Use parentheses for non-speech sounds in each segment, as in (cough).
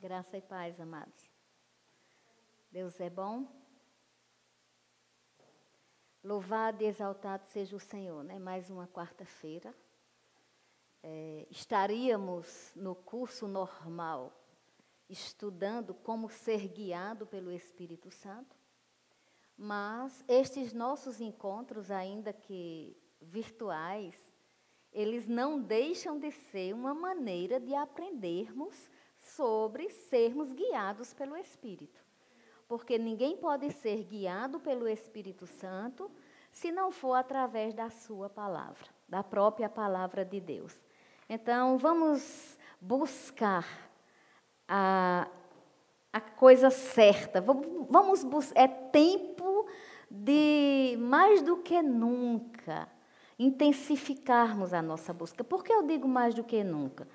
Graça e paz, amados. Deus é bom. Louvado e exaltado seja o Senhor, né? Mais uma quarta-feira. É, estaríamos no curso normal, estudando como ser guiado pelo Espírito Santo, mas estes nossos encontros, ainda que virtuais, eles não deixam de ser uma maneira de aprendermos sobre sermos guiados pelo Espírito. Porque ninguém pode ser guiado pelo Espírito Santo se não for através da sua palavra, da própria palavra de Deus. Então, vamos buscar a, a coisa certa. Vamos buscar. É tempo de, mais do que nunca, intensificarmos a nossa busca. Por que eu digo mais do que nunca?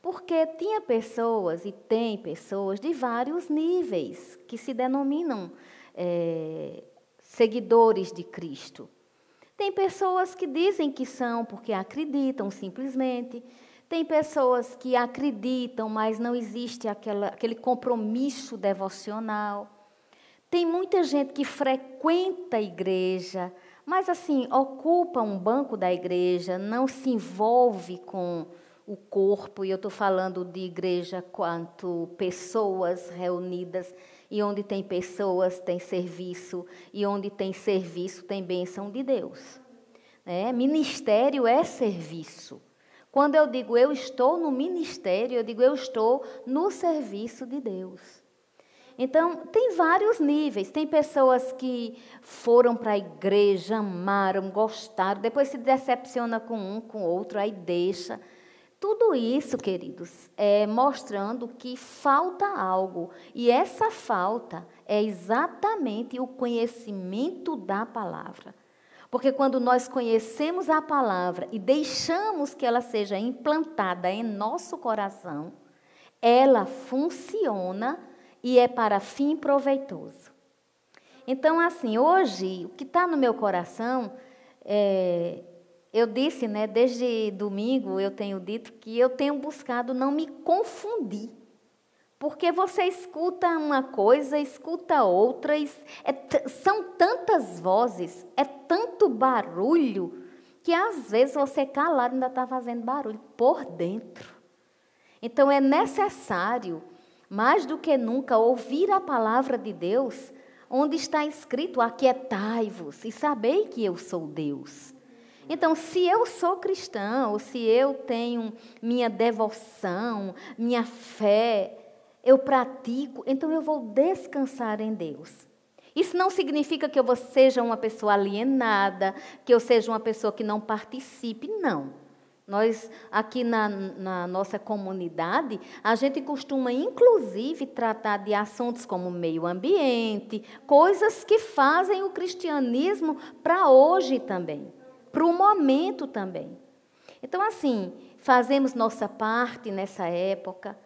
Porque tinha pessoas e tem pessoas de vários níveis que se denominam é, seguidores de Cristo. Tem pessoas que dizem que são porque acreditam simplesmente. Tem pessoas que acreditam, mas não existe aquela, aquele compromisso devocional. Tem muita gente que frequenta a igreja, mas assim, ocupa um banco da igreja, não se envolve com o corpo, e eu estou falando de igreja quanto pessoas reunidas, e onde tem pessoas tem serviço, e onde tem serviço tem bênção de Deus. É, ministério é serviço. Quando eu digo eu estou no ministério, eu digo eu estou no serviço de Deus. Então, tem vários níveis. Tem pessoas que foram para a igreja, amaram, gostaram, depois se decepciona com um, com outro, aí deixa. Tudo isso, queridos, é mostrando que falta algo. E essa falta é exatamente o conhecimento da palavra. Porque quando nós conhecemos a palavra e deixamos que ela seja implantada em nosso coração, ela funciona e é para fim proveitoso. Então, assim, hoje, o que está no meu coração é, eu disse, né, desde domingo eu tenho dito que eu tenho buscado não me confundir. Porque você escuta uma coisa, escuta outra, é, são tantas vozes, é tanto barulho, que às vezes você calado ainda está fazendo barulho por dentro. Então é necessário, mais do que nunca, ouvir a palavra de Deus, onde está escrito: Aquietai-vos e sabei que eu sou Deus. Então, se eu sou cristã, ou se eu tenho minha devoção, minha fé, eu pratico, então eu vou descansar em Deus. Isso não significa que eu seja uma pessoa alienada, que eu seja uma pessoa que não participe, não. Nós, aqui na, na, nossa comunidade, a gente costuma, inclusive, tratar de assuntos como meio ambiente, coisas que fazem o cristianismo para hoje também para o momento também. Então, assim, fazemos nossa parte nessa época,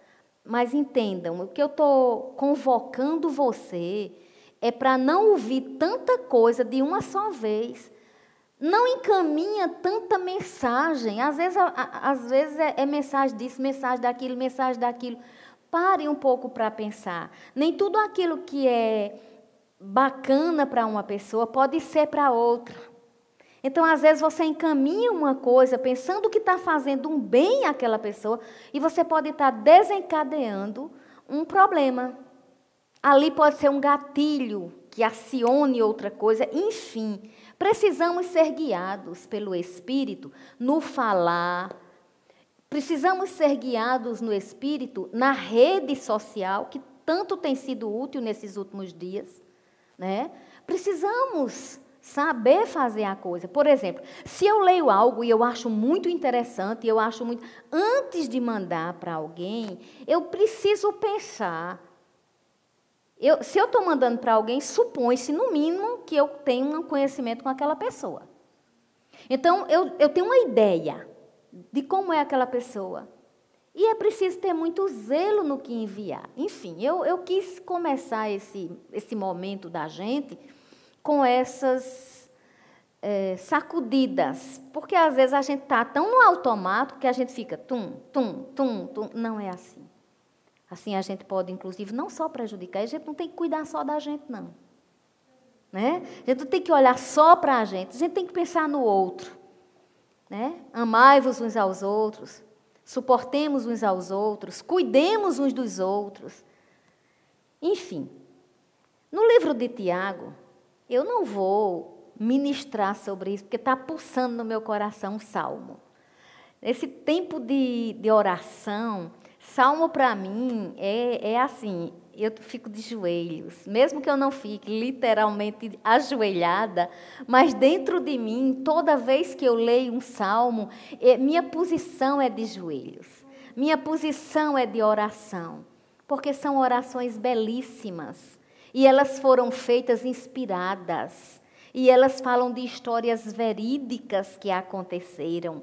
mas entendam, o que eu estou convocando você é para não ouvir tanta coisa de uma só vez. Não encaminha tanta mensagem. Às vezes, às vezes é, é mensagem disso, mensagem daquilo, mensagem daquilo. Pare um pouco para pensar. Nem tudo aquilo que é bacana para uma pessoa pode ser para outra. Então, às vezes, você encaminha uma coisa pensando que está fazendo um bem àquela pessoa e você pode estar tá desencadeando um problema. Ali pode ser um gatilho que acione outra coisa, enfim. Precisamos ser guiados pelo Espírito no falar. Precisamos ser guiados no Espírito na rede social, que tanto tem sido útil nesses últimos dias. Né? Precisamos saber fazer a coisa. Por exemplo, se eu leio algo e eu acho muito interessante, eu acho muito. Antes de mandar para alguém, eu preciso pensar. Eu, se eu estou mandando para alguém, supõe-se, no mínimo, que eu tenho um conhecimento com aquela pessoa. Então, eu, eu tenho uma ideia de como é aquela pessoa. E é preciso ter muito zelo no que enviar. Enfim, eu, eu quis começar esse, esse momento da gente com essas é, sacudidas. Porque às vezes a gente está tão no automático que a gente fica tum, tum, tum, tum. Não é assim. Assim a gente pode, inclusive, não só prejudicar, a gente não tem que cuidar só da gente, não. Né? A gente não tem que olhar só para a gente, a gente tem que pensar no outro. Né? Amai-vos uns aos outros, suportemos uns aos outros, cuidemos uns dos outros. Enfim, no livro de Tiago, eu não vou ministrar sobre isso, porque está pulsando no meu coração um salmo. Esse tempo de, de oração, salmo para mim é, é assim, eu fico de joelhos, mesmo que eu não fique literalmente ajoelhada, mas dentro de mim, toda vez que eu leio um salmo, é, minha posição é de joelhos, minha posição é de oração, porque são orações belíssimas e elas foram feitas inspiradas e elas falam de histórias verídicas que aconteceram.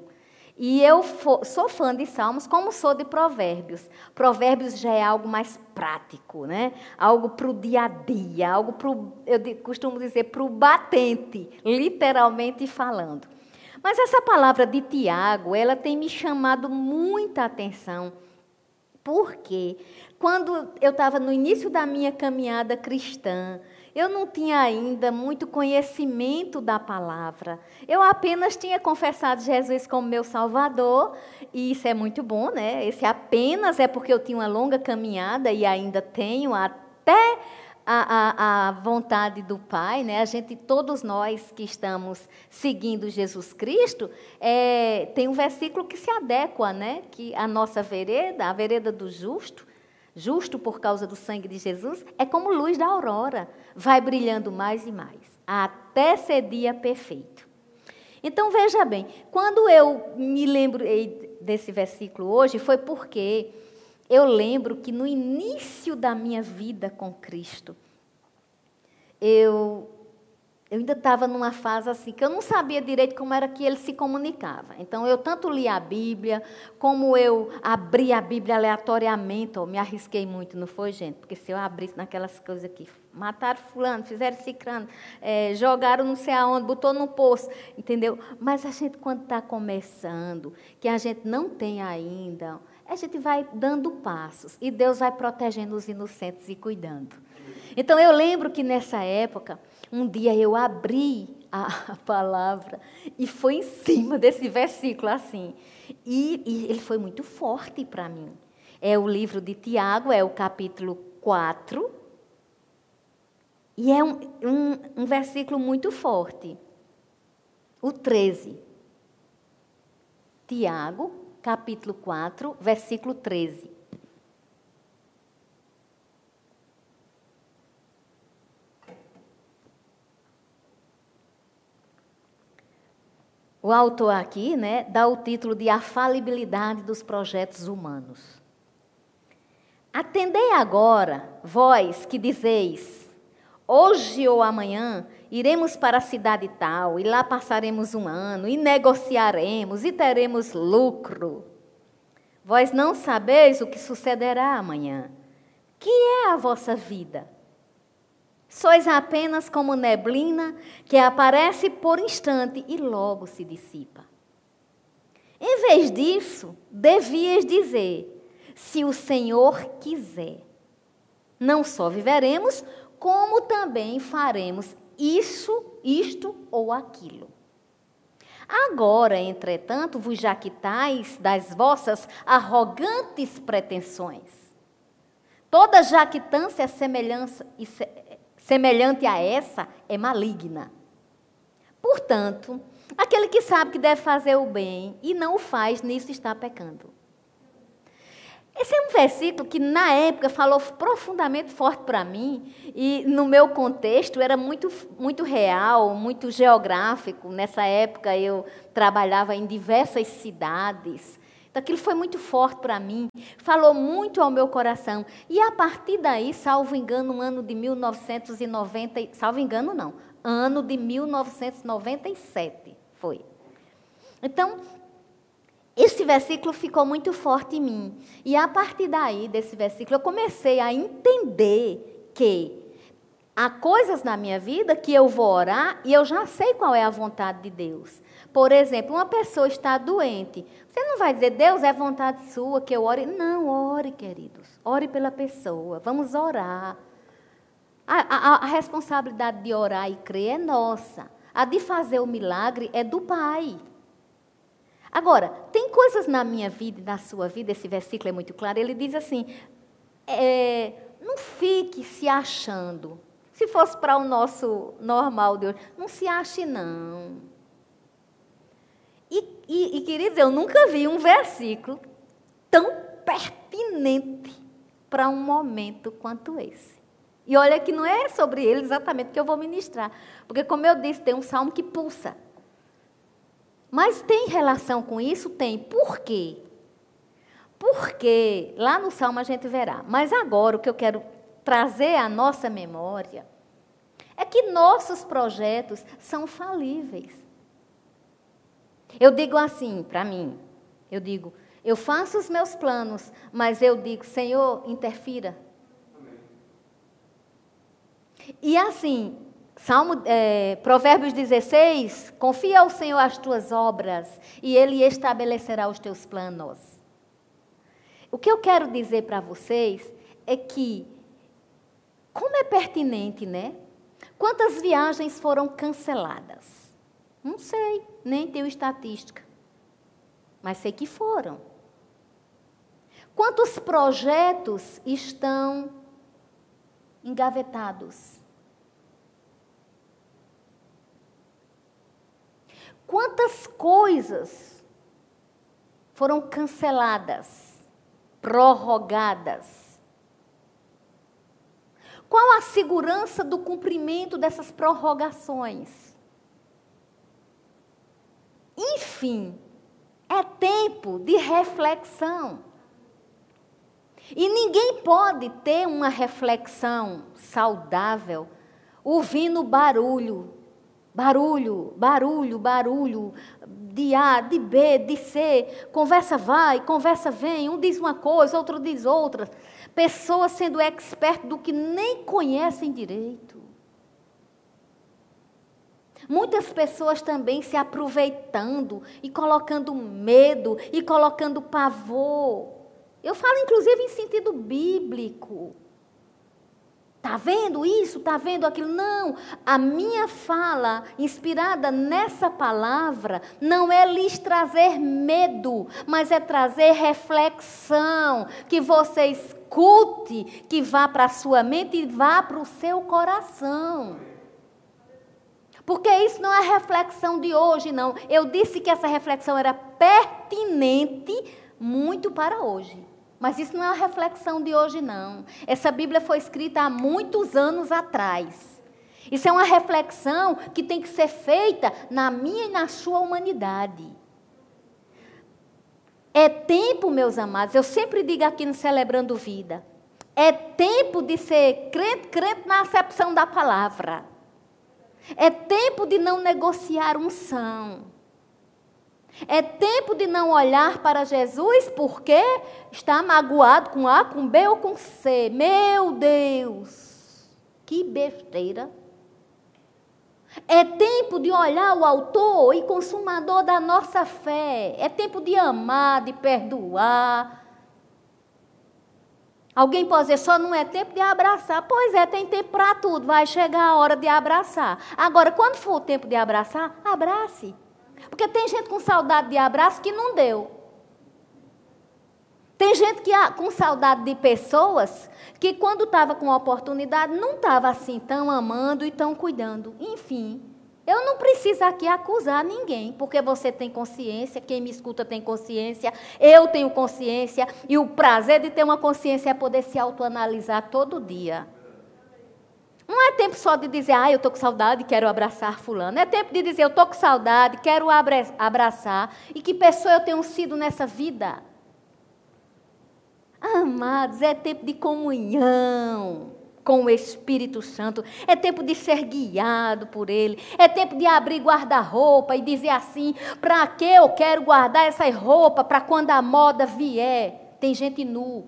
E eu sou fã de Salmos, como sou de Provérbios. Provérbios já é algo mais prático, né? Algo para o dia a dia, algo para eu costumo dizer, para o batente, literalmente falando. Mas essa palavra de Tiago, ela tem me chamado muita atenção. Porque quando eu estava no início da minha caminhada cristã, eu não tinha ainda muito conhecimento da palavra. Eu apenas tinha confessado Jesus como meu Salvador, e isso é muito bom, né? Esse apenas é porque eu tinha uma longa caminhada e ainda tenho até a, a, a, vontade do Pai, né? A gente, todos nós que estamos seguindo Jesus Cristo, é, tem um versículo que se adequa, né? Que a nossa vereda, a vereda do justo, justo por causa do sangue de Jesus, é como luz da aurora, vai brilhando mais e mais, até ser dia perfeito. Então veja bem, quando eu me lembrei desse versículo hoje, foi porque eu lembro que no início da minha vida com Cristo, eu eu ainda estava numa fase assim, que eu não sabia direito como era que ele se comunicava. Então, eu tanto li a Bíblia, como eu abri a Bíblia aleatoriamente, ou me arrisquei muito, não foi, gente? Porque se eu abrisse naquelas coisas aqui, mataram fulano, fizeram ciclano, é, jogaram não sei aonde, botou no poço, entendeu? Mas a gente, quando está começando, que a gente não tem ainda, a gente vai dando passos, e Deus vai protegendo os inocentes e cuidando. Então, eu lembro que nessa época um dia eu abri a, palavra e foi em cima desse versículo assim. E, e ele foi muito forte para mim. É o livro de Tiago, é o capítulo 4. E é um, um, um versículo muito forte. O 13. Tiago, capítulo 4, versículo 13. O autor aqui né, dá o título de A Falibilidade dos Projetos Humanos. Atendei agora, vós que dizeis, hoje ou amanhã iremos para a cidade tal, e lá passaremos um ano, e negociaremos, e teremos lucro. Vós não sabeis o que sucederá amanhã. Que é a vossa vida? Sois apenas como neblina que aparece por instante e logo se dissipa. Em vez disso, devias dizer: se o Senhor quiser, não só viveremos, como também faremos isso, isto ou aquilo. Agora, entretanto, vos jaquitais das vossas arrogantes pretensões. Toda jactância semelhança, semelhante a essa é maligna. Portanto, aquele que sabe que deve fazer o bem e não o faz, nisso está pecando. Esse é um versículo que, na época, falou profundamente forte para mim, e no meu contexto era muito, muito real, muito geográfico. Nessa época, eu trabalhava em diversas cidades, então, aquilo foi muito forte para mim, falou muito ao meu coração. E a partir daí, salvo engano, no ano de 1990, salvo engano não, ano de 1997 foi. Então, esse versículo ficou muito forte em mim. E a partir daí, desse versículo, eu comecei a entender que Há coisas na minha vida que eu vou orar e eu já sei qual é a vontade de Deus. Por exemplo, uma pessoa está doente. Você não vai dizer, Deus, é vontade sua que eu ore. Não, ore, queridos. Ore pela pessoa. Vamos orar. A, a, a responsabilidade de orar e crer é nossa. A de fazer o milagre é do Pai. Agora, tem coisas na minha vida e na sua vida, esse versículo é muito claro, ele diz assim: é, não fique se achando. Se fosse para o nosso normal de hoje, não se ache, não. E, e, e, queridos, eu nunca vi um versículo tão pertinente para um momento quanto esse. E olha que não é sobre ele exatamente que eu vou ministrar. Porque, como eu disse, tem um salmo que pulsa. Mas tem relação com isso? Tem. Por quê? Porque lá no salmo a gente verá. Mas agora o que eu quero trazer à nossa memória é que nossos projetos são falíveis. Eu digo assim para mim, eu digo, eu faço os meus planos, mas eu digo, Senhor, interfira. Amém. E assim, Salmo, é, Provérbios 16, confia ao Senhor as tuas obras e Ele estabelecerá os teus planos. O que eu quero dizer para vocês é que, como é pertinente, né? Quantas viagens foram canceladas? Não sei, nem tenho estatística. Mas sei que foram. Quantos projetos estão engavetados? Quantas coisas foram canceladas, prorrogadas? Qual a segurança do cumprimento dessas prorrogações? Enfim, é tempo de reflexão. E ninguém pode ter uma reflexão saudável ouvindo barulho, barulho, barulho, barulho, de A, de B, de C, conversa vai, conversa vem, um diz uma coisa, outro diz outra. Pessoas sendo expert do que nem conhecem direito. Muitas pessoas também se aproveitando e colocando medo e colocando pavor. Eu falo inclusive em sentido bíblico. Tá vendo isso? Tá vendo aquilo? Não. A minha fala, inspirada nessa palavra, não é lhes trazer medo, mas é trazer reflexão, que você escute, que vá para a sua mente e vá para o seu coração. Porque isso não é reflexão de hoje, não. Eu disse que essa reflexão era pertinente muito para hoje. Mas isso não é uma reflexão de hoje, não. Essa Bíblia foi escrita há muitos anos atrás. Isso é uma reflexão que tem que ser feita na minha e na sua humanidade. É tempo, meus amados, eu sempre digo aqui no Celebrando Vida, é tempo de ser crente, crente na acepção da palavra. É tempo de não negociar unção. É tempo de não olhar para Jesus porque está magoado com A, com B ou com C. Meu Deus, que besteira. É tempo de olhar o autor e consumador da nossa fé. É tempo de amar, de perdoar, Alguém pode dizer, só não é tempo de abraçar. Pois é, tem tempo para tudo. Vai chegar a hora de abraçar. Agora, quando for o tempo de abraçar, abrace. Porque tem gente com saudade de abraço que não deu. Tem gente que com saudade de pessoas que, quando estava com oportunidade, não estava assim tão amando e tão cuidando. Enfim, eu não preciso aqui acusar ninguém, porque você tem consciência, quem me escuta tem consciência, eu tenho consciência, e o prazer de ter uma consciência é poder se autoanalisar todo dia. Não é tempo só de dizer, ah, eu estou com saudade, quero abraçar fulano. É tempo de dizer, eu estou com saudade, quero abraçar. E que pessoa eu tenho sido nessa vida? Amados, é tempo de comunhão com o Espírito Santo, é tempo de ser guiado por Ele, é tempo de abrir guarda-roupa e dizer assim: para que eu quero guardar essa roupa para quando a moda vier? Tem gente nu,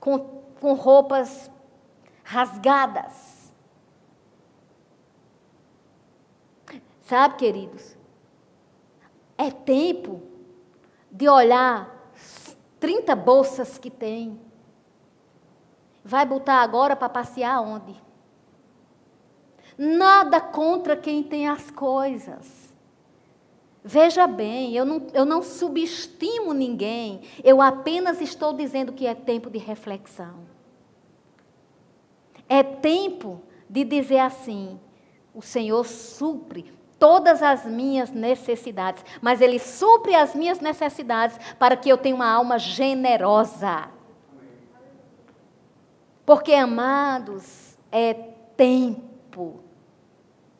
com, com roupas rasgadas. Sabe, queridos? É tempo de olhar 30 bolsas que tem. Vai botar agora para passear onde? Nada contra quem tem as coisas. Veja bem, eu não, eu não subestimo ninguém, eu apenas estou dizendo que é tempo de reflexão. É tempo de dizer assim: o Senhor supre todas as minhas necessidades, mas Ele supre as minhas necessidades para que eu tenha uma alma generosa. Porque, amados, é tempo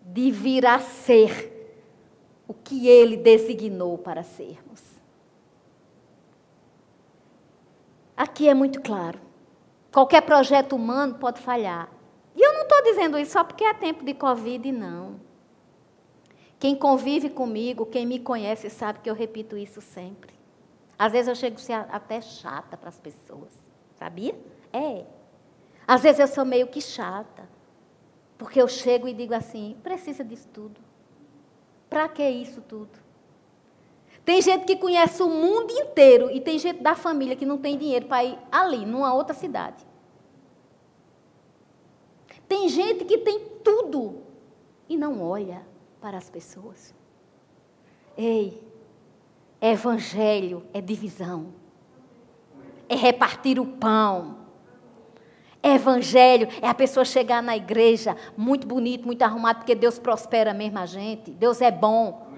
de vir a ser o que Ele designou para sermos. Aqui é muito claro. Qualquer projeto humano pode falhar. E eu não estou dizendo isso só porque é tempo de Covid, não. Quem convive comigo, quem me conhece, sabe que eu repito isso sempre. Às vezes eu chego a ser até chata para as pessoas, sabia? É. Às vezes eu sou meio que chata, porque eu chego e digo assim: precisa disso tudo. Para que isso tudo? Tem gente que conhece o mundo inteiro e tem gente da família que não tem dinheiro para ir ali, numa outra cidade. Tem gente que tem tudo e não olha para as pessoas. Ei, evangelho é divisão, é repartir o pão. Evangelho é a pessoa chegar na igreja muito bonito, muito arrumado, porque Deus prospera mesmo a gente. Deus é bom.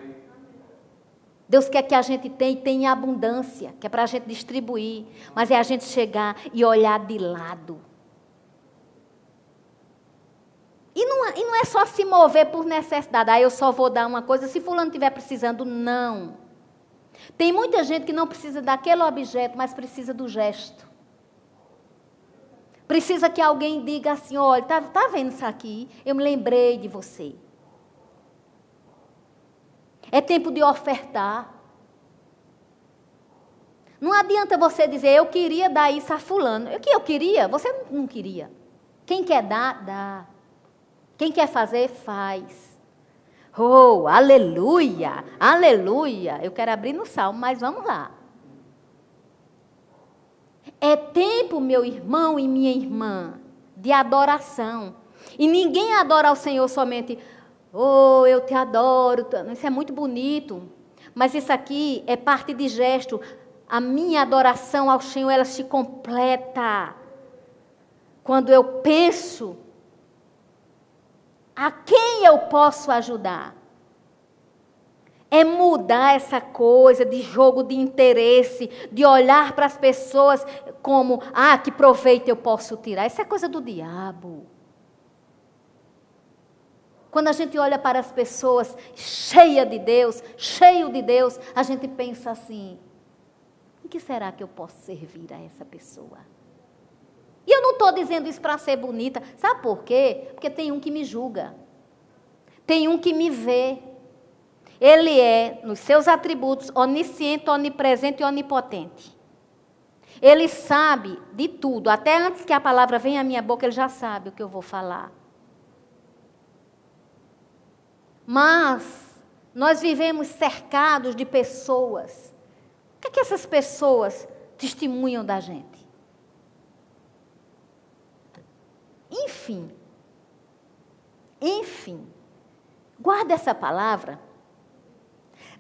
Deus quer que a gente tenha e tenha abundância, que é para a gente distribuir. Mas é a gente chegar e olhar de lado. E não, e não é só se mover por necessidade. Ah, eu só vou dar uma coisa se fulano estiver precisando. Não. Tem muita gente que não precisa daquele objeto, mas precisa do gesto. Precisa que alguém diga assim: olha, está tá vendo isso aqui? Eu me lembrei de você. É tempo de ofertar. Não adianta você dizer, eu queria dar isso a fulano. O que eu queria? Você não queria. Quem quer dar, dá. Quem quer fazer, faz. Oh, aleluia, aleluia. Eu quero abrir no salmo, mas vamos lá. É tempo, meu irmão e minha irmã, de adoração. E ninguém adora ao Senhor somente, oh, eu te adoro. Isso é muito bonito. Mas isso aqui é parte de gesto. A minha adoração ao Senhor, ela se completa. Quando eu penso a quem eu posso ajudar? É mudar essa coisa de jogo de interesse, de olhar para as pessoas como, ah, que proveito eu posso tirar. Isso é coisa do diabo. Quando a gente olha para as pessoas cheia de Deus, cheio de Deus, a gente pensa assim: em que será que eu posso servir a essa pessoa? E eu não estou dizendo isso para ser bonita. Sabe por quê? Porque tem um que me julga. Tem um que me vê. Ele é, nos seus atributos, onisciente, onipresente e onipotente. Ele sabe de tudo. Até antes que a palavra venha à minha boca, ele já sabe o que eu vou falar. Mas nós vivemos cercados de pessoas. O que, é que essas pessoas testemunham da gente? Enfim, enfim, guarde essa palavra,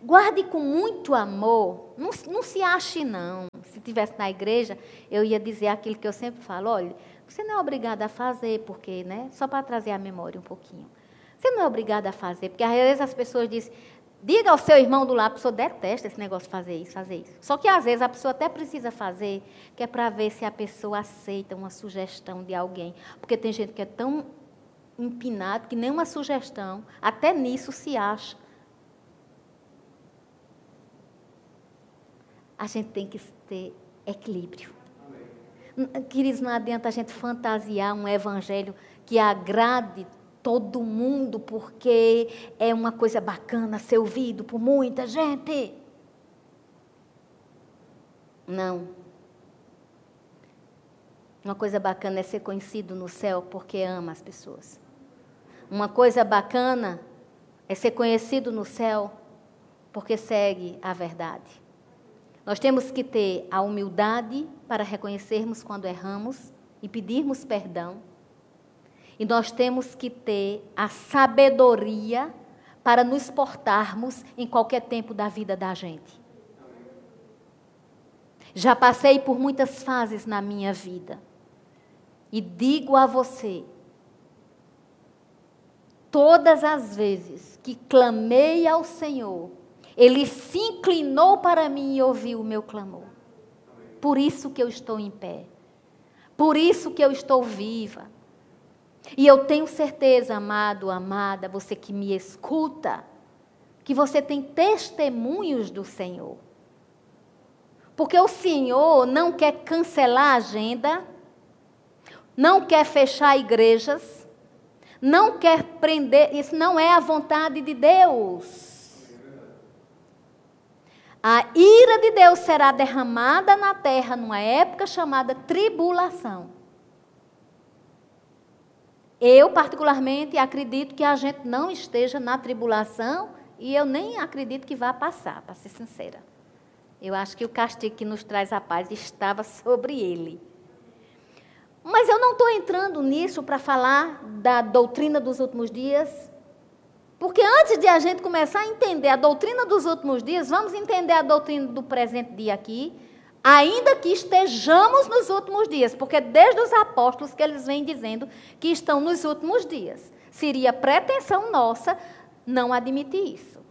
guarde com muito amor, não, não se ache não. Se tivesse na igreja, eu ia dizer aquilo que eu sempre falo, olha, você não é obrigado a fazer, porque, né, só para trazer a memória um pouquinho. Você não é obrigado a fazer, porque às vezes as pessoas dizem, Diga ao seu irmão do lado, a pessoa detesta esse negócio de fazer isso, fazer isso. Só que às vezes a pessoa até precisa fazer, que é para ver se a pessoa aceita uma sugestão de alguém. Porque tem gente que é tão empinado que nenhuma sugestão, até nisso se acha. A gente tem que ter equilíbrio. Queridos, não adianta a gente fantasiar um evangelho que agrade todo mundo, porque é uma coisa bacana ser ouvido por muita gente. Não. Uma coisa bacana é ser conhecido no céu porque ama as pessoas. Uma coisa bacana é ser conhecido no céu porque segue a verdade. Nós temos que ter a humildade para reconhecermos quando erramos e pedirmos perdão. E nós temos que ter a sabedoria para nos portarmos em qualquer tempo da vida da gente. Já passei por muitas fases na minha vida. E digo a você, todas as vezes que clamei ao Senhor, Ele se inclinou para mim e ouviu o meu clamor. Por isso que eu estou em pé. Por isso que eu estou viva. E eu tenho certeza, amado, amada, você que me escuta, que você tem testemunhos do Senhor. Porque o Senhor não quer cancelar a agenda, não quer fechar igrejas, não quer prender, isso não é a vontade de Deus. A ira de Deus será derramada na terra numa época chamada tribulação. Eu, particularmente, acredito que a gente não esteja na tribulação e eu nem acredito que vá passar, para ser sincera. Eu acho que o castigo que nos traz a paz estava (laughs) sobre ele. Mas eu não estou entrando nisso para falar da doutrina dos últimos dias, porque antes de a gente começar a entender a doutrina dos últimos dias, vamos entender a doutrina do presente dia aqui, ainda que estejamos nos últimos dias, porque desde os apóstolos que eles vêm dizendo que estão nos últimos dias. Seria pretensão nossa não admitir isso.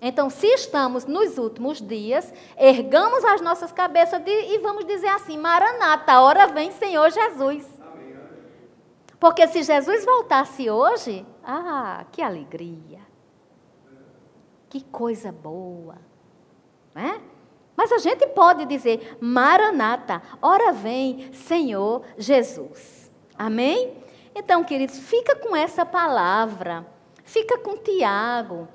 Então, se estamos nos últimos dias, ergamos as nossas cabeças de, e vamos dizer assim: Maranata, a hora vem, Senhor Jesus. Porque se Jesus voltasse hoje, ah, que alegria. Que coisa boa. Né? Mas a gente pode dizer: Maranata, hora vem, Senhor Jesus. Amém? Então, queridos, fica com essa palavra. Fica com Tiago.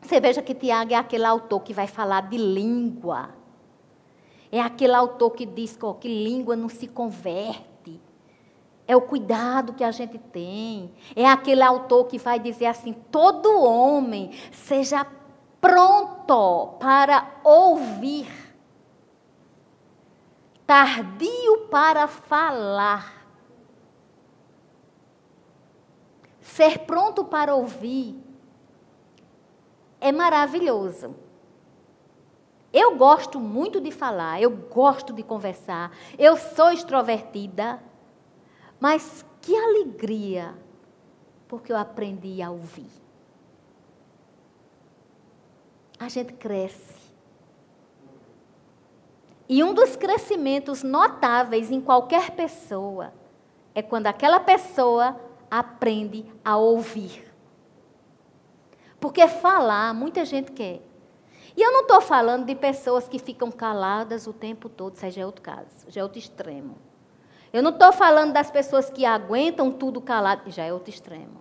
Você veja que Tiago é aquele autor que vai falar de língua. É aquele autor que diz que língua não se converte. É o cuidado que a gente tem. É aquele autor que vai dizer assim: todo homem seja pronto para ouvir, tardio para falar. Ser pronto para ouvir é maravilhoso. Eu gosto muito de falar, eu gosto de conversar, eu sou extrovertida, mas que alegria, porque eu aprendi a ouvir. A gente cresce. E um dos crescimentos notáveis em qualquer pessoa é quando aquela pessoa aprende a ouvir. Porque falar, muita gente quer. E eu não estou falando de pessoas que ficam caladas o tempo todo, isso já é outro caso, já é outro extremo. Eu não estou falando das pessoas que aguentam tudo calado, já é outro extremo.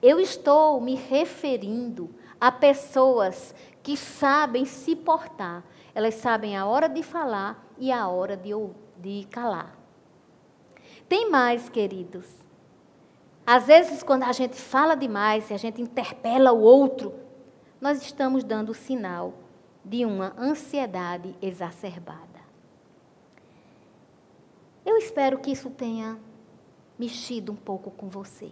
Eu estou me referindo a pessoas que sabem se portar. Elas sabem a hora de falar e a hora de, de calar. Tem mais, queridos. Às vezes, quando a gente fala demais, se a gente interpela o outro, nós estamos dando sinal de uma ansiedade exacerbada. Eu espero que isso tenha mexido um pouco com você.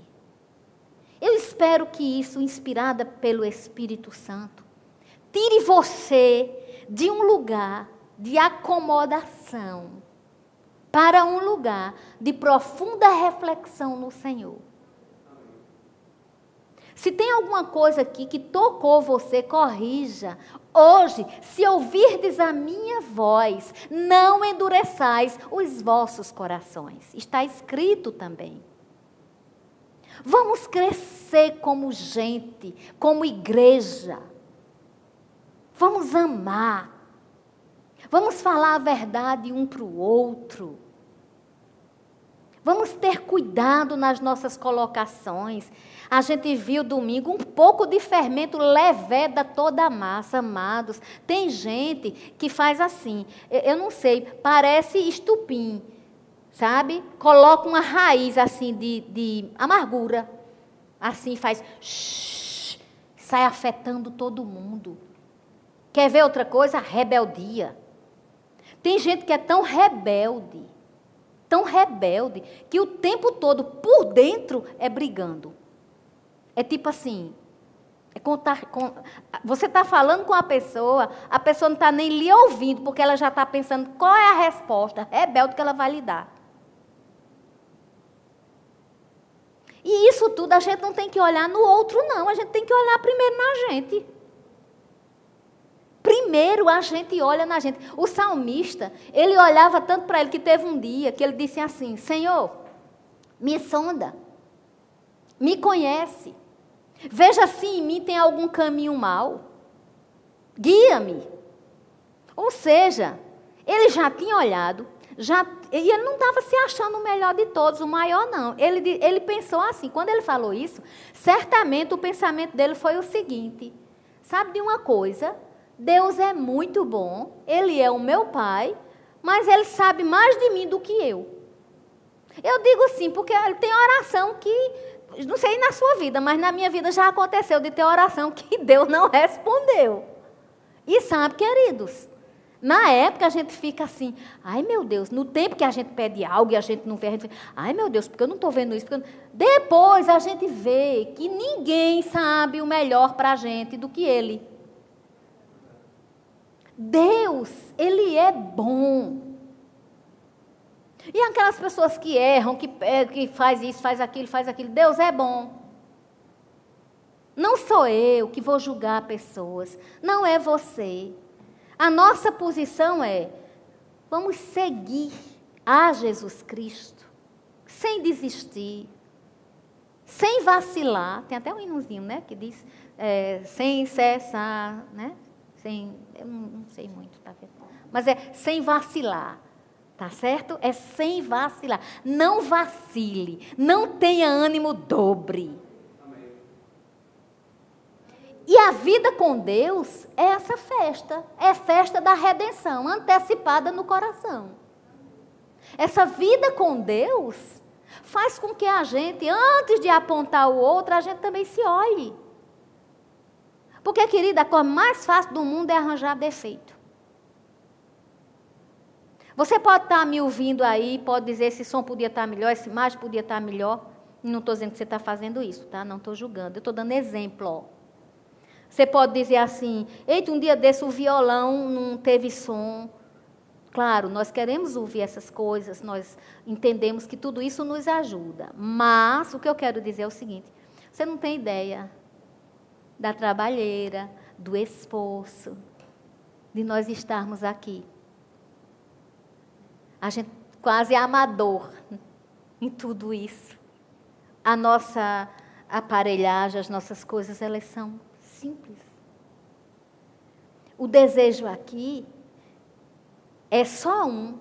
Eu espero que isso, inspirada pelo Espírito Santo, tire você de um lugar de acomodação para um lugar de profunda reflexão no Senhor. Se tem alguma coisa aqui que tocou você, corrija. Hoje, se ouvirdes a minha voz, não endureçais os vossos corações. Está escrito também. Vamos crescer como gente, como igreja. Vamos amar. Vamos falar a verdade um para o outro. Vamos ter cuidado nas nossas colocações. A gente viu domingo um pouco de fermento leveda toda a massa, amados. Tem gente que faz assim, eu não sei, parece estupim. sabe? Coloca uma raiz assim de, de amargura. Assim faz. Shh, sai afetando todo mundo. Quer ver outra coisa? Rebeldia. Tem gente que é tão rebelde, tão rebelde, que o tempo todo, por dentro, é brigando. É tipo assim, é contar, com, você está falando com a pessoa, a pessoa não está nem lhe ouvindo, porque ela já está pensando qual é a resposta rebelde que ela vai lhe dar. E isso tudo a gente não tem que olhar no outro, não. A gente tem que olhar primeiro na gente. Primeiro a gente olha na gente. O salmista, ele olhava tanto para ele que teve um dia que ele disse assim: Senhor, me sonda, me conhece. Veja se em mim tem algum caminho mau. Guia-me. Ou seja, ele já tinha olhado, já, e ele não estava se achando o melhor de todos, o maior não. Ele, ele pensou assim, quando ele falou isso, certamente o pensamento dele foi o seguinte: sabe de uma coisa? Deus é muito bom, Ele é o meu Pai, mas Ele sabe mais de mim do que eu. Eu digo sim, porque tem oração que não sei na sua vida, mas na minha vida já aconteceu de ter oração (laughs) que Deus não respondeu. E sabe, queridos, na época a gente fica assim, ai meu Deus, no tempo que a gente pede algo e a gente não vê, a gente fica, ai meu Deus, porque eu não estou vendo isso. Depois a gente vê que ninguém sabe o melhor para a gente do que Ele. Deus, Ele é bom. E aquelas pessoas que erram, que, que faz isso, faz aquilo, faz aquilo, Deus é bom. Não sou eu que vou julgar pessoas, não é você. A nossa posição é: vamos seguir a Jesus Cristo, sem desistir, sem vacilar. Tem até um hinozinho, né, que diz: é, sem cessar, né? Sem, eu não sei muito, tá vendo? Mas é sem vacilar. Tá certo? É sem vacilar. Não vacile. Não tenha ânimo dobre. E a vida com Deus é essa festa. É festa da redenção, antecipada no coração. Essa vida com Deus faz com que a gente, antes de apontar o outro, a gente também se olhe. Porque, querida, a coisa mais fácil do mundo é arranjar defeito. Você pode estar me ouvindo aí, pode dizer esse som podia estar melhor, essa imagem podia estar melhor. Não estou dizendo que você está fazendo isso, tá? Não estou julgando. Eu estou dando exemplo. Ó. Você pode dizer assim: eita, um dia desse o violão não teve som. Claro, nós queremos ouvir essas coisas, nós entendemos que tudo isso nos ajuda. Mas o que eu quero dizer é o seguinte: você não tem ideia da trabalheira, do esforço, de nós estarmos aqui. A gente quase é amador em tudo isso. A nossa aparelhagem, as nossas coisas, elas são simples. O desejo aqui é só um.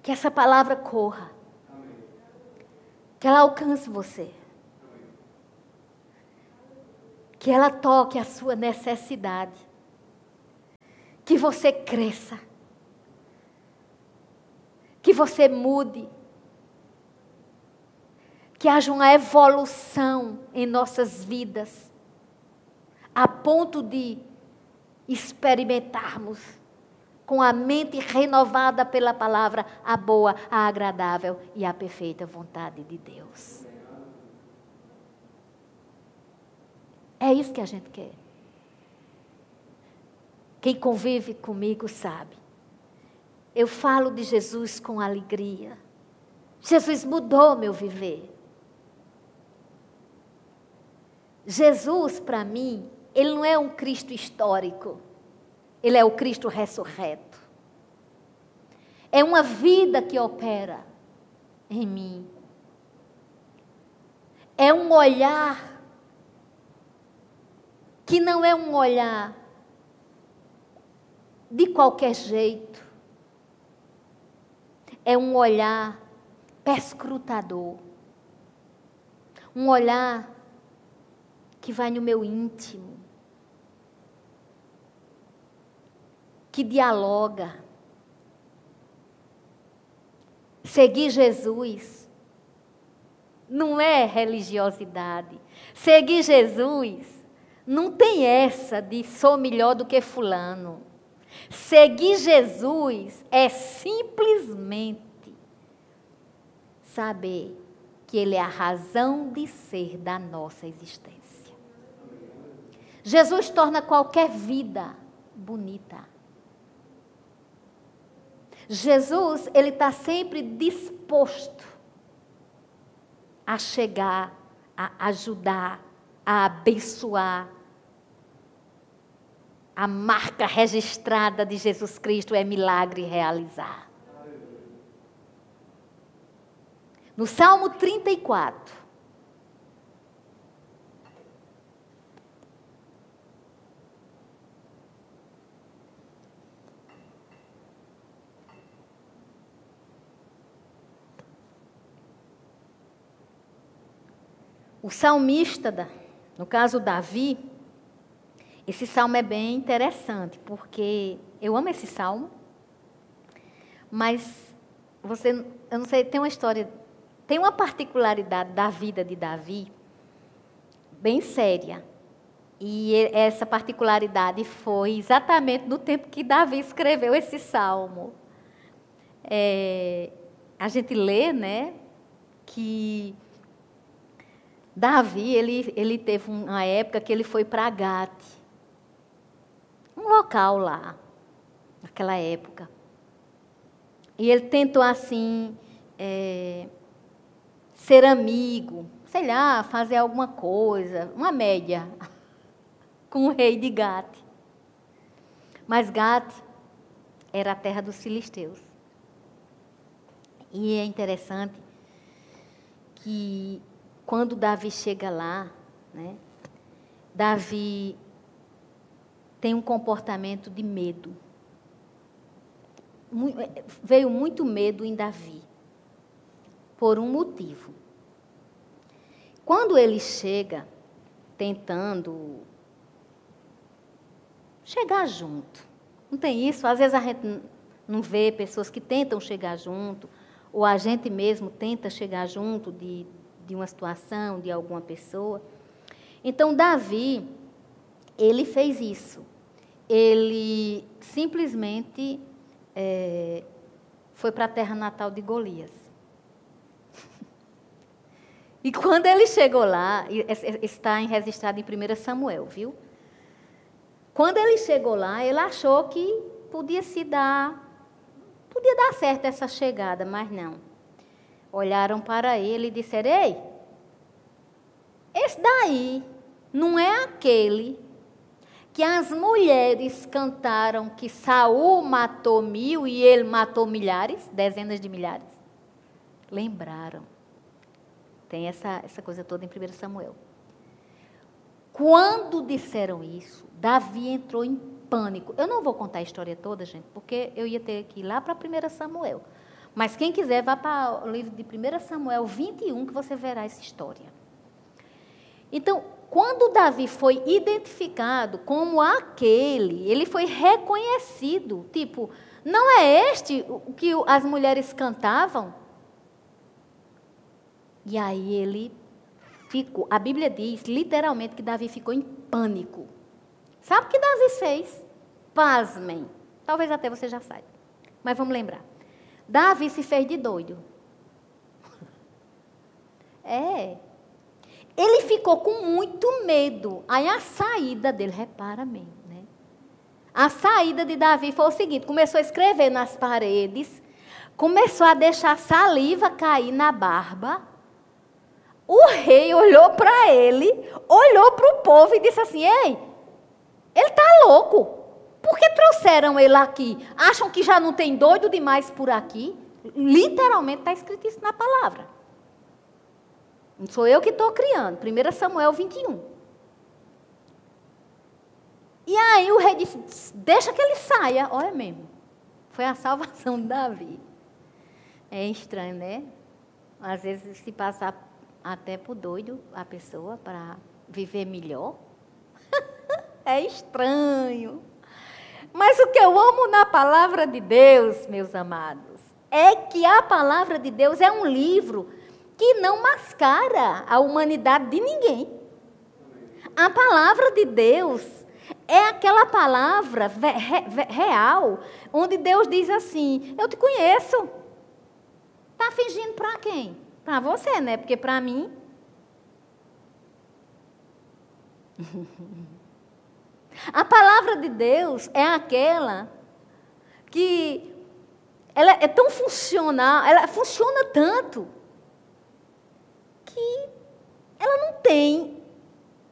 Que essa palavra corra. Que ela alcance você. Que ela toque a sua necessidade. Que você cresça que você mude, que haja uma evolução em nossas vidas, a ponto de experimentarmos com a mente renovada pela palavra a boa, a agradável e a perfeita vontade de Deus. É isso que a gente quer. Quem convive comigo sabe. Eu falo de Jesus com alegria. Jesus mudou meu viver. Jesus, para mim, ele não é um Cristo histórico. Ele é o Cristo ressurreto. É uma vida que opera em mim. É um olhar que não é um olhar de qualquer jeito é um olhar perscrutador. Um olhar que vai no meu íntimo, que dialoga, Seguir Jesus não é religiosidade. Seguir Jesus não tem essa de sou melhor do que Fulano. Seguir Jesus é simplesmente saber que Ele é a razão de ser da nossa existência. Jesus torna qualquer vida bonita. Jesus, ele está sempre disposto a chegar, a ajudar, a abençoar. A marca registrada de Jesus Cristo é milagre realizar. No Salmo 34, O salmista, no caso Davi, esse salmo é bem interessante, porque eu amo esse salmo, mas você, eu não sei, tem uma história, tem uma particularidade da vida de Davi bem séria. E essa particularidade foi exatamente no tempo que Davi escreveu esse salmo. É, a gente lê, né, que Davi, ele, ele teve uma época que ele foi para Gate, um local lá, naquela época. E ele tentou, assim, é, ser amigo, sei lá, fazer alguma coisa, uma média, (laughs) com o rei de Gate. Mas Gate era a terra dos filisteus. E é interessante que quando Davi chega lá, né, Davi tem um comportamento de medo. Veio muito medo em Davi, por um motivo. Quando ele chega tentando chegar junto, não tem isso? Às vezes a gente não vê pessoas que tentam chegar junto, ou a gente mesmo tenta chegar junto de, de uma situação, de alguma pessoa. Então, Davi, ele fez isso. Ele simplesmente é, foi para a terra natal de Golias. E quando ele chegou lá, está registrado em 1 Samuel, viu? Quando ele chegou lá, ele achou que podia se dar, podia dar certo essa chegada, mas não olharam para ele e disseram: Ei, esse daí não é aquele que as mulheres cantaram que Saul matou mil e ele matou milhares, dezenas de milhares? Lembraram. Tem essa, essa coisa toda em 1 Samuel. Quando disseram isso, Davi entrou em pânico. Eu não vou contar a história toda, gente, porque eu ia ter que ir lá para 1 Samuel. Mas quem quiser, vá para o livro de 1 Samuel 21, que você verá essa história. Então, quando Davi foi identificado como aquele, ele foi reconhecido. Tipo, não é este o que as mulheres cantavam? E aí ele ficou. A Bíblia diz literalmente que Davi ficou em pânico. Sabe o que Davi fez? Pasmem. Talvez até você já saiba. Mas vamos lembrar. Davi se fez de doido. (laughs) É. Ele ficou com muito medo. Aí a saída dele, repara bem, né? A saída de Davi foi o seguinte: começou a escrever nas paredes, começou a deixar saliva cair na barba. O rei olhou para ele, olhou para o povo e disse assim: Ei, ele está louco. Por que trouxeram ele aqui? Acham que já não tem doido demais por aqui? Literalmente está escrito isso na palavra. Não sou eu que estou criando. 1 Samuel 21. E aí o rei disse: Deixa que ele saia. Olha mesmo. Foi a salvação de Davi. É estranho, né? Às vezes se passar até por doido a pessoa para viver melhor. (laughs) é estranho. Mas o que eu amo na palavra de Deus, meus amados, é que a palavra de Deus é um livro que não mascara a humanidade de ninguém. A palavra de Deus é aquela palavra real, onde Deus diz assim: Eu te conheço. Está fingindo para quem? Para você, né? Porque para mim. (laughs) A palavra de Deus é aquela que ela é tão funcional, ela funciona tanto que ela não tem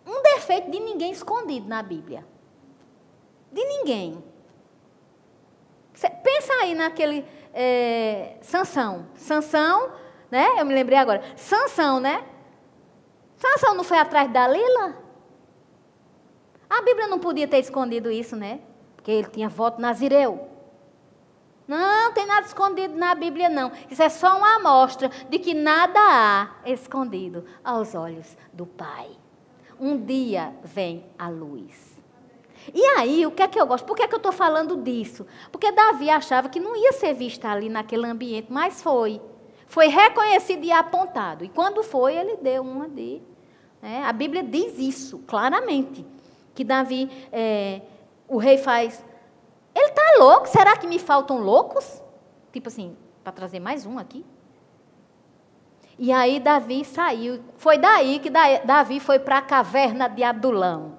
um defeito de ninguém escondido na Bíblia. De ninguém. Pensa aí naquele é, Sansão. Sansão, né? Eu me lembrei agora. Sansão, né? Sansão não foi atrás da Lila? A Bíblia não podia ter escondido isso, né? Porque ele tinha voto nazireu. Não, tem nada escondido na Bíblia, não. Isso é só uma amostra de que nada há escondido aos olhos do Pai. Um dia vem a luz. E aí, o que é que eu gosto? Por que, é que eu estou falando disso? Porque Davi achava que não ia ser visto ali naquele ambiente, mas foi. Foi reconhecido e apontado. E quando foi, ele deu uma de. Né? A Bíblia diz isso claramente. Que Davi, é, o rei faz ele está louco? Será que me faltam loucos? Tipo assim, para trazer mais um aqui. E aí Davi saiu. Foi daí que Davi foi para a caverna de Adulão.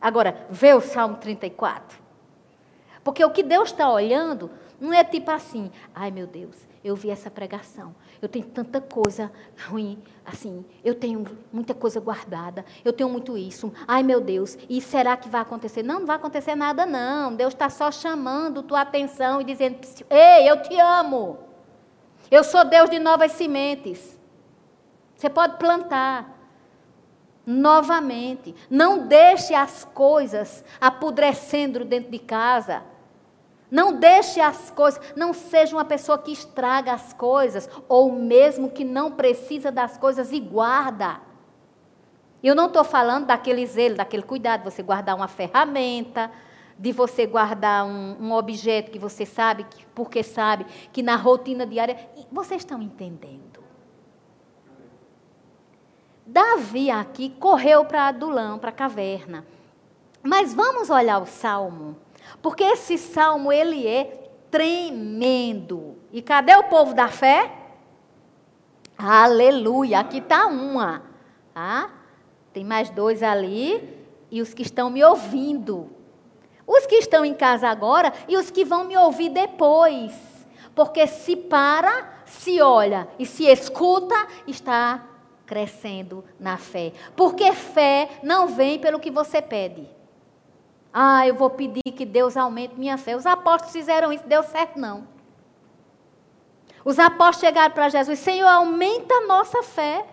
Agora, vê o Salmo 34. Porque o que Deus está olhando não é tipo assim, ai meu Deus, eu vi essa pregação. Eu tenho tanta coisa ruim, assim, eu tenho muita coisa guardada, eu tenho muito isso. Ai, meu Deus, e será que vai acontecer? Não, não vai acontecer nada, não. Deus está só chamando tua atenção e dizendo: Ei, eu te amo. Eu sou Deus de novas sementes. Você pode plantar novamente. Não deixe as coisas apodrecendo dentro de casa. Não deixe as coisas, não seja uma pessoa que estraga as coisas, ou mesmo que não precisa das coisas e guarda. Eu não estou falando daquele zelo, daquele cuidado, você guardar uma ferramenta, de você guardar um, um objeto que você sabe, que, porque sabe que na rotina diária. Vocês estão entendendo? Davi aqui correu para Adulão, para a caverna. Mas vamos olhar o salmo porque esse salmo, ele é tremendo. E cadê o povo da fé? Aleluia. Aqui está uma. Tá? Tem mais dois ali. E os que estão me ouvindo. Os que estão em casa agora e os que vão me ouvir depois. Porque se para, se olha e se escuta, está crescendo na fé. Porque fé não vem pelo que você pede. Ah, eu vou pedir que Deus aumente minha fé. Os apóstolos fizeram isso, deu certo não. Os apóstolos chegaram para Jesus, Senhor, aumenta a nossa fé.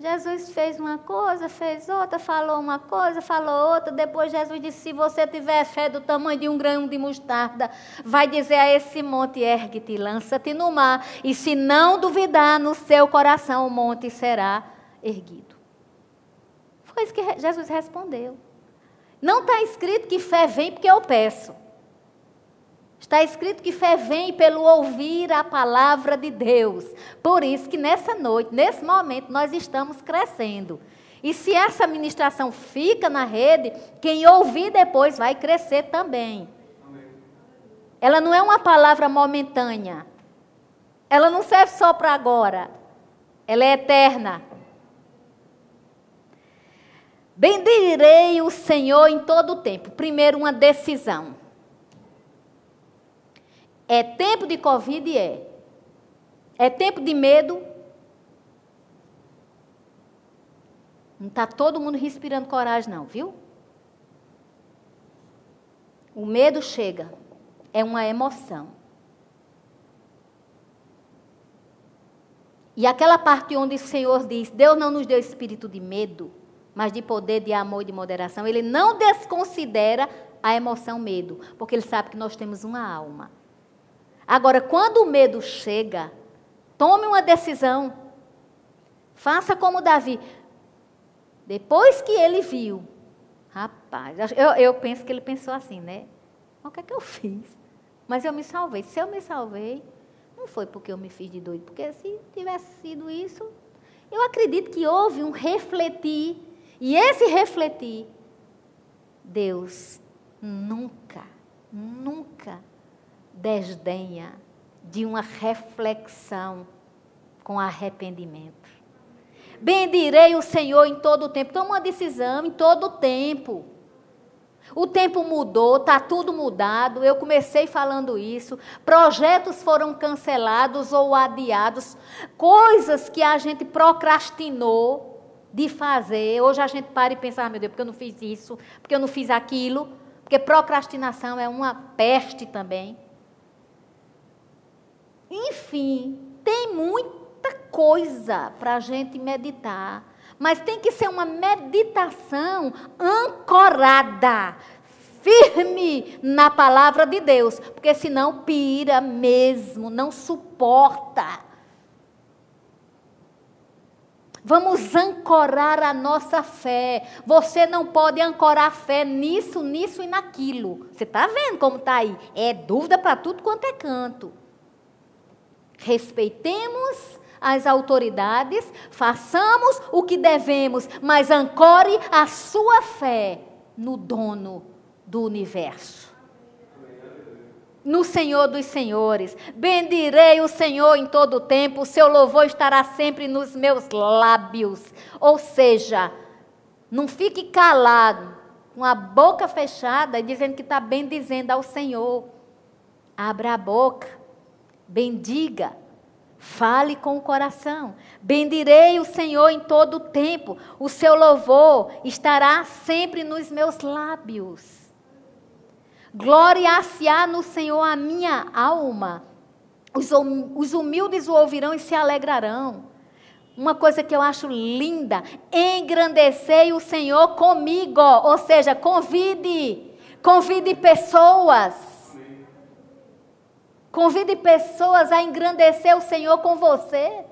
Jesus fez uma coisa, fez outra, falou uma coisa, falou outra. Depois Jesus disse: Se você tiver fé do tamanho de um grão de mostarda, vai dizer a esse monte: ergue-te, lança-te no mar. E se não duvidar no seu coração, o monte será erguido. Foi isso que Jesus respondeu. Não está escrito que fé vem porque eu peço. Está escrito que fé vem pelo ouvir a palavra de Deus. Por isso que nessa noite, nesse momento, nós estamos crescendo. E se essa ministração fica na rede, quem ouvir depois vai crescer também. Ela não é uma palavra momentânea. Ela não serve só para agora. Ela é eterna. Bendirei o Senhor em todo o tempo. Primeiro, uma decisão. É tempo de Covid? É. É tempo de medo? Não está todo mundo respirando coragem, não, viu? O medo chega. É uma emoção. E aquela parte onde o Senhor diz: Deus não nos deu espírito de medo, mas de poder, de amor e de moderação. Ele não desconsidera a emoção medo, porque ele sabe que nós temos uma alma. Agora, quando o medo chega, tome uma decisão. Faça como Davi. Depois que ele viu, rapaz, eu, eu penso que ele pensou assim, né? O que é que eu fiz? Mas eu me salvei. Se eu me salvei, não foi porque eu me fiz de doido, porque se tivesse sido isso, eu acredito que houve um refletir. E esse refletir, Deus nunca, nunca desdenha de uma reflexão com arrependimento. Bendirei o Senhor em todo o tempo. Toma uma decisão em todo o tempo. O tempo mudou, está tudo mudado. Eu comecei falando isso. Projetos foram cancelados ou adiados. Coisas que a gente procrastinou de fazer. Hoje a gente para e pensa, ah, meu Deus, porque eu não fiz isso, porque eu não fiz aquilo. Porque procrastinação é uma peste também. Enfim, tem muita coisa para a gente meditar. Mas tem que ser uma meditação ancorada, firme na palavra de Deus, porque senão pira mesmo, não suporta. Vamos ancorar a nossa fé. Você não pode ancorar a fé nisso, nisso e naquilo. Você está vendo como está aí? É dúvida para tudo quanto é canto. Respeitemos as autoridades, façamos o que devemos, mas ancore a sua fé no dono do universo. No Senhor dos Senhores. Bendirei o Senhor em todo o tempo, o seu louvor estará sempre nos meus lábios. Ou seja, não fique calado, com a boca fechada, dizendo que está bendizendo ao Senhor. Abra a boca, bendiga, Fale com o coração. Bendirei o Senhor em todo o tempo. O seu louvor estará sempre nos meus lábios. Glória-se-á no Senhor a minha alma. Os, hum, os humildes o ouvirão e se alegrarão. Uma coisa que eu acho linda: engrandecei o Senhor comigo. Ou seja, convide. Convide pessoas Convide pessoas a engrandecer o Senhor com você.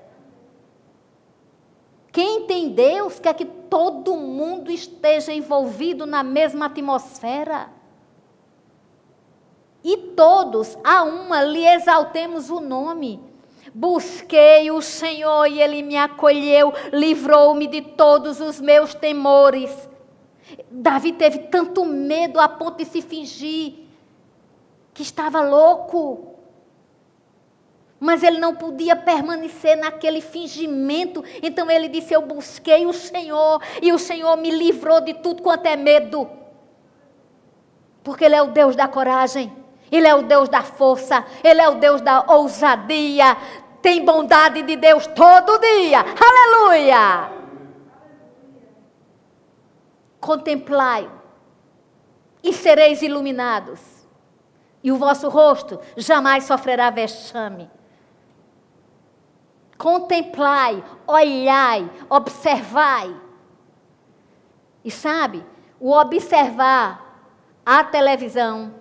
Quem tem Deus quer que todo mundo esteja envolvido na mesma atmosfera. E todos, a uma, lhe exaltemos o nome. Busquei o Senhor e ele me acolheu, livrou-me de todos os meus temores. Davi teve tanto medo a ponto de se fingir que estava louco. Mas ele não podia permanecer naquele fingimento. Então ele disse: Eu busquei o Senhor e o Senhor me livrou de tudo quanto é medo. Porque Ele é o Deus da coragem, Ele é o Deus da força, Ele é o Deus da ousadia. Tem bondade de Deus todo dia. Aleluia! Contemplai e sereis iluminados, e o vosso rosto jamais sofrerá vexame contemplai, olhai, observai. E sabe, o observar a televisão,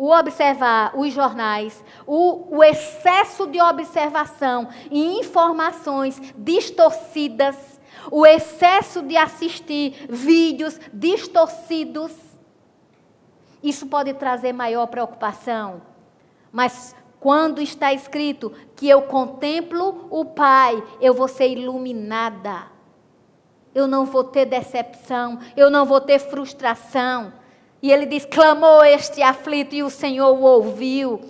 o observar os jornais, o, o excesso de observação e informações distorcidas, o excesso de assistir vídeos distorcidos, isso pode trazer maior preocupação. Mas quando está escrito que eu contemplo o Pai, eu vou ser iluminada. Eu não vou ter decepção, eu não vou ter frustração. E ele diz: clamou este aflito e o Senhor o ouviu.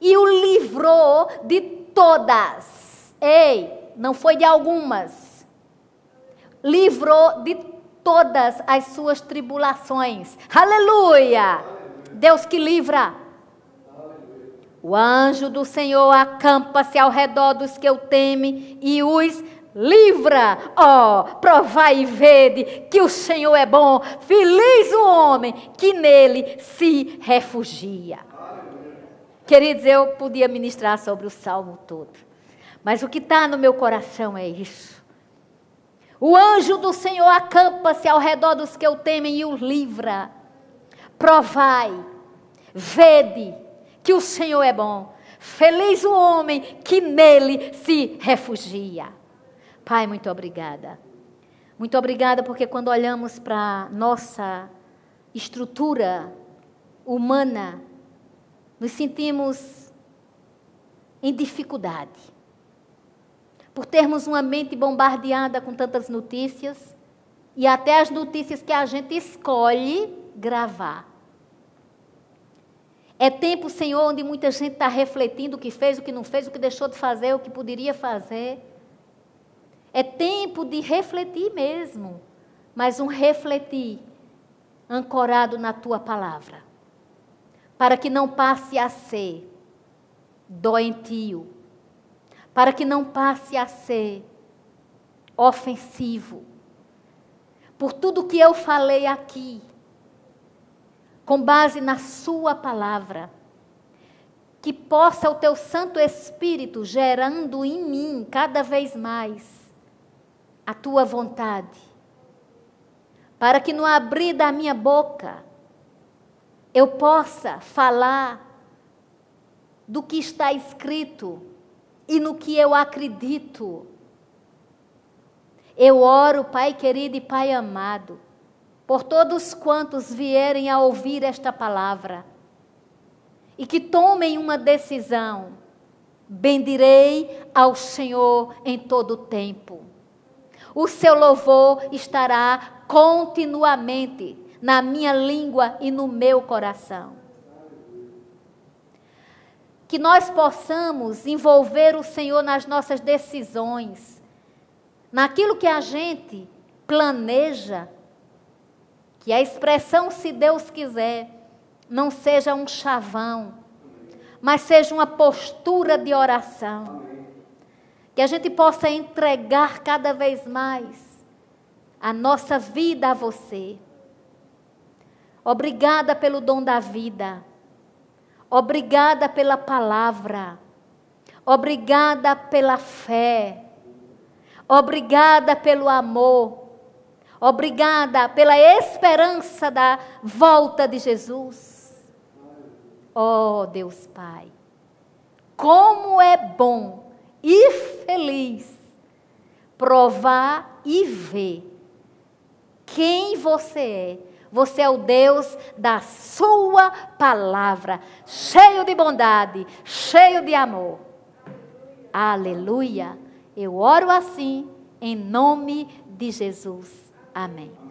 E o livrou de todas. Ei, não foi de algumas. Livrou de todas as suas tribulações. Aleluia! Deus que livra. O anjo do Senhor acampa-se ao redor dos que o temem e os livra. Ó, oh, provai e vede que o Senhor é bom. Feliz o homem que nele se refugia. Queridos, eu podia ministrar sobre o salmo todo, mas o que está no meu coração é isso. O anjo do Senhor acampa-se ao redor dos que o temem e os livra. Provai, vede que o Senhor é bom. Feliz o homem que nele se refugia. Pai, muito obrigada. Muito obrigada porque quando olhamos para nossa estrutura humana, nos sentimos em dificuldade, por termos uma mente bombardeada com tantas notícias e até as notícias que a gente escolhe gravar. É tempo, Senhor, onde muita gente está refletindo o que fez, o que não fez, o que deixou de fazer, o que poderia fazer. É tempo de refletir mesmo, mas um refletir ancorado na tua palavra, para que não passe a ser doentio, para que não passe a ser ofensivo. Por tudo que eu falei aqui, com base na Sua palavra, que possa o Teu Santo Espírito gerando em mim cada vez mais a Tua vontade, para que no abrir da minha boca eu possa falar do que está escrito e no que eu acredito. Eu oro, Pai querido e Pai amado, por todos quantos vierem a ouvir esta palavra e que tomem uma decisão. Bendirei ao Senhor em todo o tempo. O seu louvor estará continuamente na minha língua e no meu coração. Que nós possamos envolver o Senhor nas nossas decisões, naquilo que a gente planeja que a expressão, se Deus quiser, não seja um chavão, mas seja uma postura de oração. Que a gente possa entregar cada vez mais a nossa vida a você. Obrigada pelo dom da vida. Obrigada pela palavra. Obrigada pela fé. Obrigada pelo amor. Obrigada pela esperança da volta de Jesus. Oh, Deus Pai, como é bom e feliz provar e ver quem você é. Você é o Deus da Sua palavra, cheio de bondade, cheio de amor. Aleluia. Eu oro assim, em nome de Jesus. Amém.